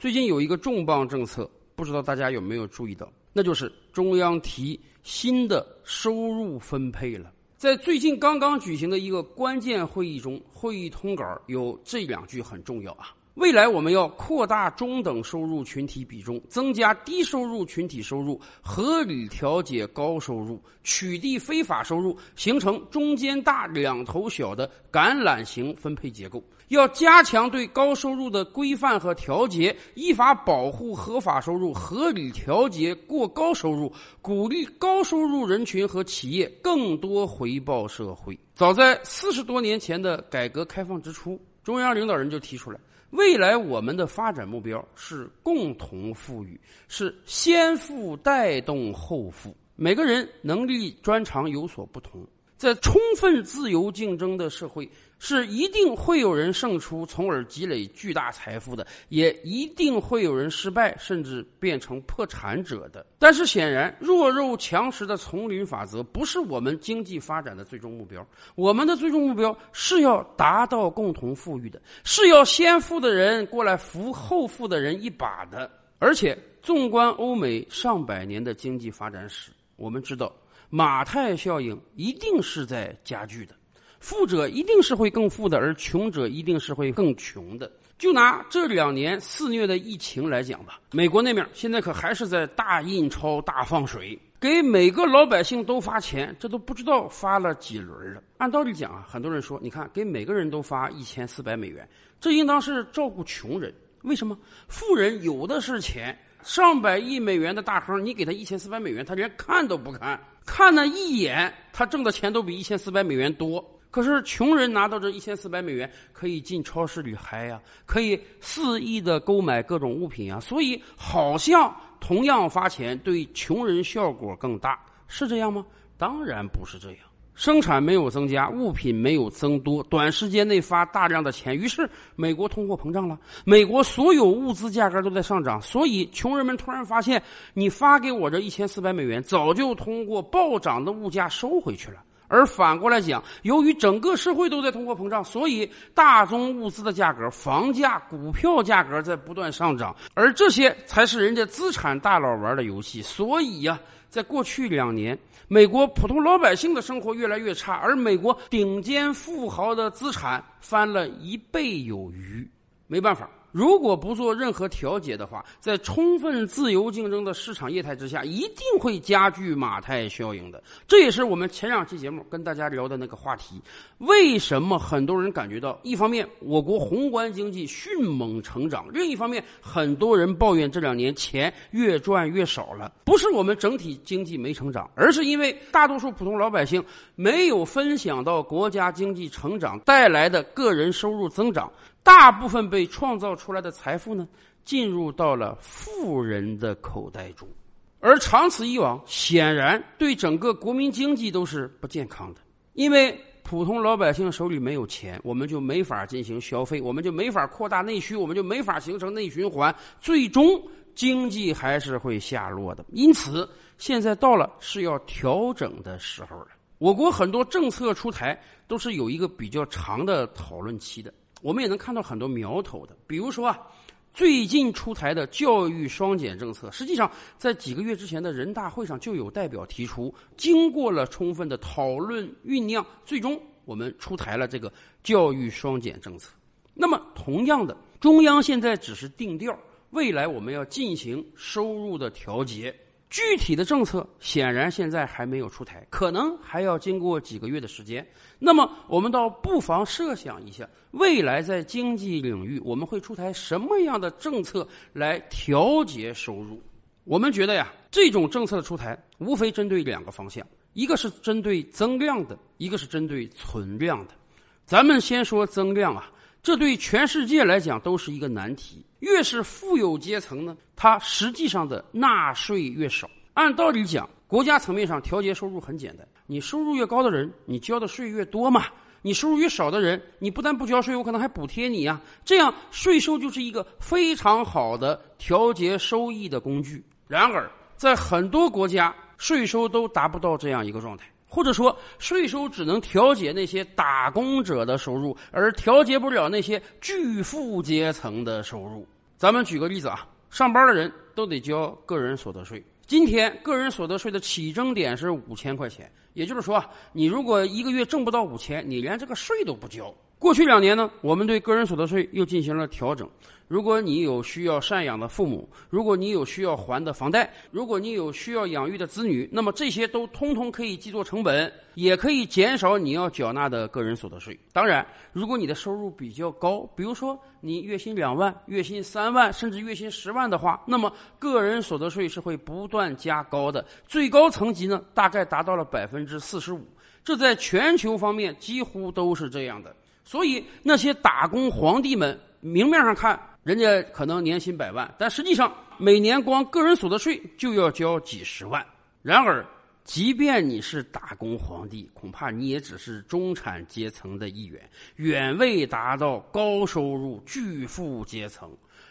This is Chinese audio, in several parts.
最近有一个重磅政策，不知道大家有没有注意到？那就是中央提新的收入分配了。在最近刚刚举行的一个关键会议中，会议通稿有这两句很重要啊。未来我们要扩大中等收入群体比重，增加低收入群体收入，合理调节高收入，取缔非法收入，形成中间大、两头小的橄榄型分配结构。要加强对高收入的规范和调节，依法保护合法收入，合理调节过高收入，鼓励高收入人群和企业更多回报社会。早在四十多年前的改革开放之初，中央领导人就提出来。未来我们的发展目标是共同富裕，是先富带动后富。每个人能力专长有所不同，在充分自由竞争的社会。是一定会有人胜出，从而积累巨大财富的，也一定会有人失败，甚至变成破产者的。但是显然，弱肉强食的丛林法则不是我们经济发展的最终目标。我们的最终目标是要达到共同富裕的，是要先富的人过来扶后富的人一把的。而且，纵观欧美上百年的经济发展史，我们知道马太效应一定是在加剧的。富者一定是会更富的，而穷者一定是会更穷的。就拿这两年肆虐的疫情来讲吧，美国那面现在可还是在大印钞、大放水，给每个老百姓都发钱，这都不知道发了几轮了。按道理讲啊，很多人说，你看给每个人都发一千四百美元，这应当是照顾穷人。为什么？富人有的是钱，上百亿美元的大亨，你给他一千四百美元，他连看都不看，看那一眼，他挣的钱都比一千四百美元多。可是穷人拿到这一千四百美元，可以进超市里嗨呀，可以肆意的购买各种物品啊，所以好像同样发钱对穷人效果更大，是这样吗？当然不是这样，生产没有增加，物品没有增多，短时间内发大量的钱，于是美国通货膨胀了，美国所有物资价格都在上涨，所以穷人们突然发现，你发给我这一千四百美元，早就通过暴涨的物价收回去了。而反过来讲，由于整个社会都在通货膨胀，所以大宗物资的价格、房价、股票价格在不断上涨，而这些才是人家资产大佬玩的游戏。所以呀，在过去两年，美国普通老百姓的生活越来越差，而美国顶尖富豪的资产翻了一倍有余。没办法。如果不做任何调节的话，在充分自由竞争的市场业态之下，一定会加剧马太效应的。这也是我们前两期节目跟大家聊的那个话题：为什么很多人感觉到，一方面我国宏观经济迅猛成长，另一方面很多人抱怨这两年钱越赚越少了？不是我们整体经济没成长，而是因为大多数普通老百姓没有分享到国家经济成长带来的个人收入增长。大部分被创造出来的财富呢，进入到了富人的口袋中，而长此以往，显然对整个国民经济都是不健康的。因为普通老百姓手里没有钱，我们就没法进行消费，我们就没法扩大内需，我们就没法形成内循环，最终经济还是会下落的。因此，现在到了是要调整的时候了。我国很多政策出台都是有一个比较长的讨论期的。我们也能看到很多苗头的，比如说啊，最近出台的教育双减政策，实际上在几个月之前的人大会上就有代表提出，经过了充分的讨论酝酿，最终我们出台了这个教育双减政策。那么，同样的，中央现在只是定调，未来我们要进行收入的调节。具体的政策显然现在还没有出台，可能还要经过几个月的时间。那么，我们倒不妨设想一下，未来在经济领域我们会出台什么样的政策来调节收入？我们觉得呀，这种政策的出台无非针对两个方向：一个是针对增量的，一个是针对存量的。咱们先说增量啊。这对全世界来讲都是一个难题。越是富有阶层呢，它实际上的纳税越少。按道理讲，国家层面上调节收入很简单，你收入越高的人，你交的税越多嘛；你收入越少的人，你不但不交税，我可能还补贴你呀。这样税收就是一个非常好的调节收益的工具。然而，在很多国家，税收都达不到这样一个状态。或者说，税收只能调节那些打工者的收入，而调节不了那些巨富阶层的收入。咱们举个例子啊，上班的人都得交个人所得税。今天个人所得税的起征点是五千块钱，也就是说，你如果一个月挣不到五千，你连这个税都不交。过去两年呢，我们对个人所得税又进行了调整。如果你有需要赡养的父母，如果你有需要还的房贷，如果你有需要养育的子女，那么这些都通通可以记作成本，也可以减少你要缴纳的个人所得税。当然，如果你的收入比较高，比如说你月薪两万、月薪三万，甚至月薪十万的话，那么个人所得税是会不断加高的，最高层级呢大概达到了百分之四十五。这在全球方面几乎都是这样的。所以那些打工皇帝们，明面上看人家可能年薪百万，但实际上每年光个人所得税就要交几十万。然而，即便你是打工皇帝，恐怕你也只是中产阶层的一员，远未达到高收入巨富阶层。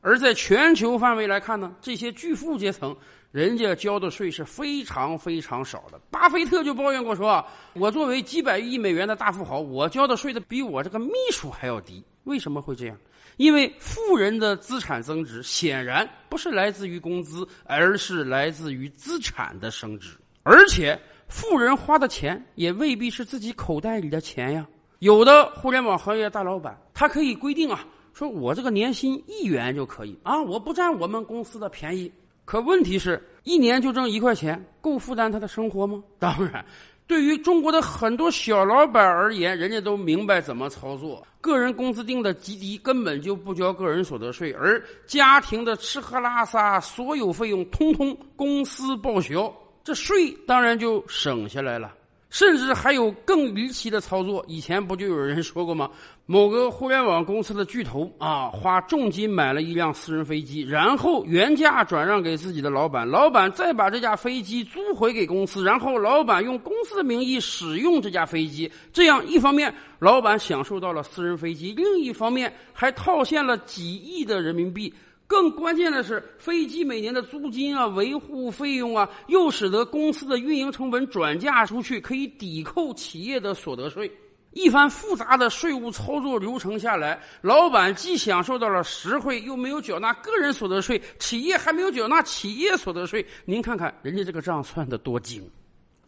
而在全球范围来看呢，这些巨富阶层。人家交的税是非常非常少的。巴菲特就抱怨过说：“我作为几百亿美元的大富豪，我交的税的比我这个秘书还要低。为什么会这样？因为富人的资产增值显然不是来自于工资，而是来自于资产的升值。而且，富人花的钱也未必是自己口袋里的钱呀。有的互联网行业大老板，他可以规定啊，说我这个年薪一元就可以啊，我不占我们公司的便宜。”可问题是，一年就挣一块钱，够负担他的生活吗？当然，对于中国的很多小老板而言，人家都明白怎么操作。个人工资定的极低，根本就不交个人所得税，而家庭的吃喝拉撒所有费用通通公司报销，这税当然就省下来了。甚至还有更离奇的操作，以前不就有人说过吗？某个互联网公司的巨头啊，花重金买了一辆私人飞机，然后原价转让给自己的老板，老板再把这架飞机租回给公司，然后老板用公司的名义使用这架飞机，这样一方面老板享受到了私人飞机，另一方面还套现了几亿的人民币。更关键的是，飞机每年的租金啊、维护费用啊，又使得公司的运营成本转嫁出去，可以抵扣企业的所得税。一番复杂的税务操作流程下来，老板既享受到了实惠，又没有缴纳个人所得税，企业还没有缴纳企业所得税。您看看人家这个账算得多精！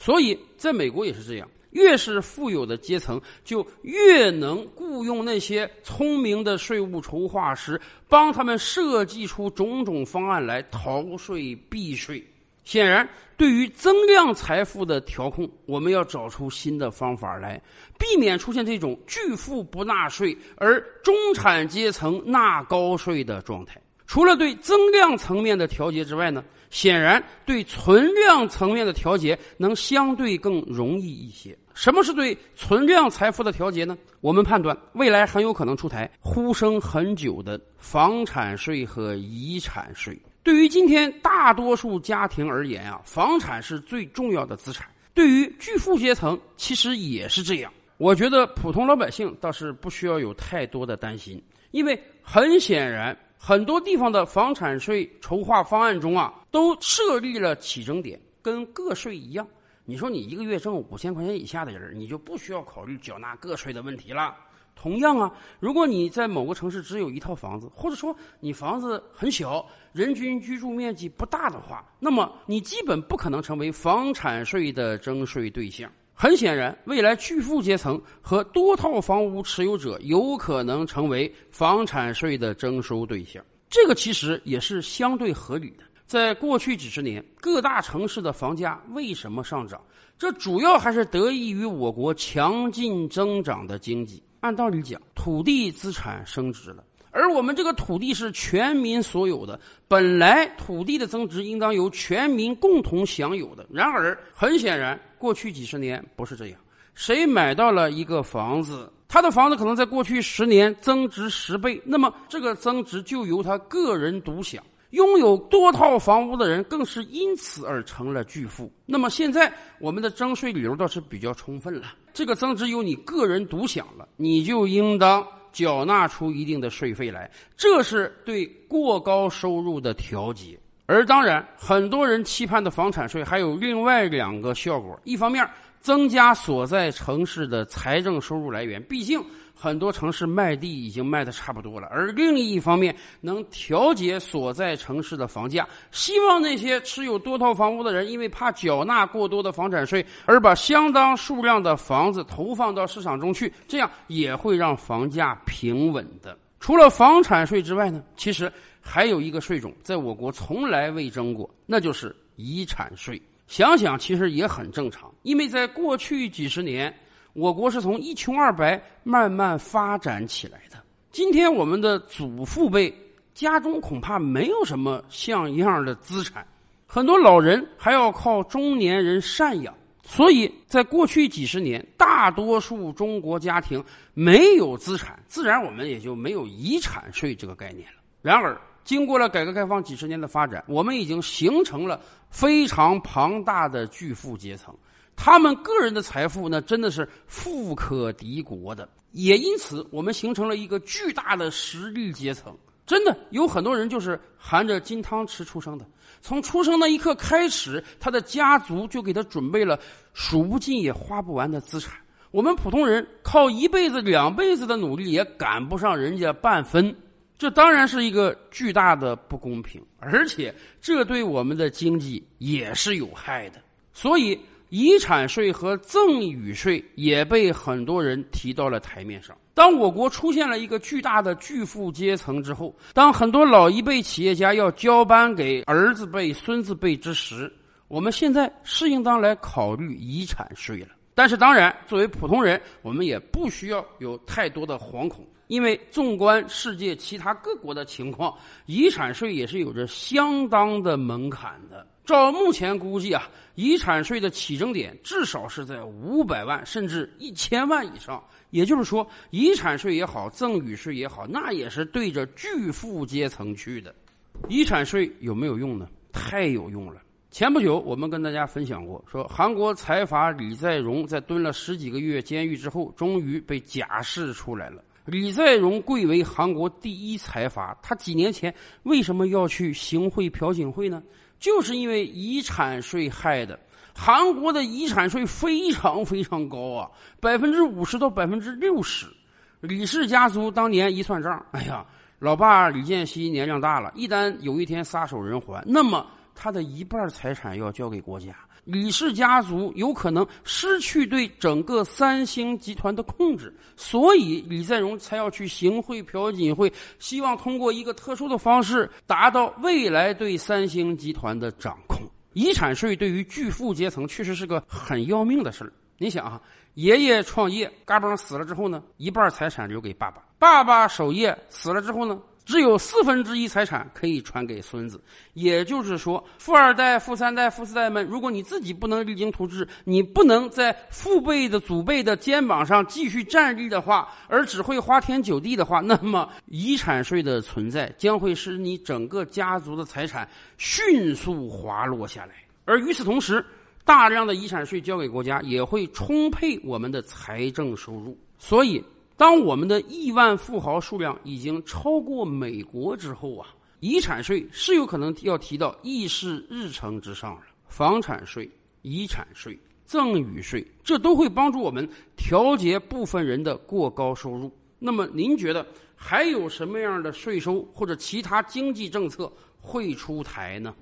所以，在美国也是这样。越是富有的阶层，就越能雇佣那些聪明的税务筹划师，帮他们设计出种种方案来逃税避税。显然，对于增量财富的调控，我们要找出新的方法来，避免出现这种巨富不纳税而中产阶层纳高税的状态。除了对增量层面的调节之外呢？显然，对存量层面的调节能相对更容易一些。什么是对存量财富的调节呢？我们判断，未来很有可能出台呼声很久的房产税和遗产税。对于今天大多数家庭而言啊，房产是最重要的资产。对于巨富阶层，其实也是这样。我觉得普通老百姓倒是不需要有太多的担心，因为很显然。很多地方的房产税筹划方案中啊，都设立了起征点，跟个税一样。你说你一个月挣五千块钱以下的人，你就不需要考虑缴纳个税的问题了。同样啊，如果你在某个城市只有一套房子，或者说你房子很小，人均居住面积不大的话，那么你基本不可能成为房产税的征税对象。很显然，未来巨富阶层和多套房屋持有者有可能成为房产税的征收对象。这个其实也是相对合理的。在过去几十年，各大城市的房价为什么上涨？这主要还是得益于我国强劲增长的经济。按道理讲，土地资产升值了。而我们这个土地是全民所有的，本来土地的增值应当由全民共同享有的。然而，很显然，过去几十年不是这样。谁买到了一个房子，他的房子可能在过去十年增值十倍，那么这个增值就由他个人独享。拥有多套房屋的人更是因此而成了巨富。那么现在我们的征税理由倒是比较充分了，这个增值由你个人独享了，你就应当。缴纳出一定的税费来，这是对过高收入的调节。而当然，很多人期盼的房产税还有另外两个效果：一方面增加所在城市的财政收入来源。毕竟很多城市卖地已经卖的差不多了，而另一方面能调节所在城市的房价，希望那些持有多套房屋的人，因为怕缴纳过多的房产税，而把相当数量的房子投放到市场中去，这样也会让房价平稳的。除了房产税之外呢，其实还有一个税种在我国从来未征过，那就是遗产税。想想其实也很正常，因为在过去几十年。我国是从一穷二白慢慢发展起来的。今天我们的祖父辈家中恐怕没有什么像样的资产，很多老人还要靠中年人赡养。所以在过去几十年，大多数中国家庭没有资产，自然我们也就没有遗产税这个概念了。然而，经过了改革开放几十年的发展，我们已经形成了非常庞大的巨富阶层。他们个人的财富呢，真的是富可敌国的，也因此我们形成了一个巨大的实力阶层。真的有很多人就是含着金汤匙出生的，从出生那一刻开始，他的家族就给他准备了数不尽也花不完的资产。我们普通人靠一辈子、两辈子的努力也赶不上人家半分，这当然是一个巨大的不公平，而且这对我们的经济也是有害的。所以。遗产税和赠与税也被很多人提到了台面上。当我国出现了一个巨大的巨富阶层之后，当很多老一辈企业家要交班给儿子辈、孙子辈之时，我们现在是应当来考虑遗产税了。但是，当然，作为普通人，我们也不需要有太多的惶恐，因为纵观世界其他各国的情况，遗产税也是有着相当的门槛的。照目前估计啊，遗产税的起征点至少是在五百万甚至一千万以上。也就是说，遗产税也好，赠与税也好，那也是对着巨富阶层去的。遗产税有没有用呢？太有用了。前不久，我们跟大家分享过，说韩国财阀李在镕在蹲了十几个月监狱之后，终于被假释出来了。李在镕贵为韩国第一财阀，他几年前为什么要去行贿朴槿惠呢？就是因为遗产税害的，韩国的遗产税非常非常高啊，百分之五十到百分之六十。李氏家族当年一算账，哎呀，老爸李健熙年龄大了，一旦有一天撒手人寰，那么他的一半财产要交给国家。李氏家族有可能失去对整个三星集团的控制，所以李在镕才要去行贿朴槿惠，希望通过一个特殊的方式达到未来对三星集团的掌控。遗产税对于巨富阶层确实是个很要命的事儿。你想啊，爷爷创业，嘎嘣死了之后呢，一半财产留给爸爸；爸爸守业死了之后呢？只有四分之一财产可以传给孙子，也就是说，富二代、富三代、富四代们，如果你自己不能励精图治，你不能在父辈的祖辈的肩膀上继续站立的话，而只会花天酒地的话，那么遗产税的存在将会使你整个家族的财产迅速滑落下来。而与此同时，大量的遗产税交给国家，也会充沛我们的财政收入。所以。当我们的亿万富豪数量已经超过美国之后啊，遗产税是有可能要提到议事日程之上了。房产税、遗产税、赠与税，这都会帮助我们调节部分人的过高收入。那么，您觉得还有什么样的税收或者其他经济政策会出台呢？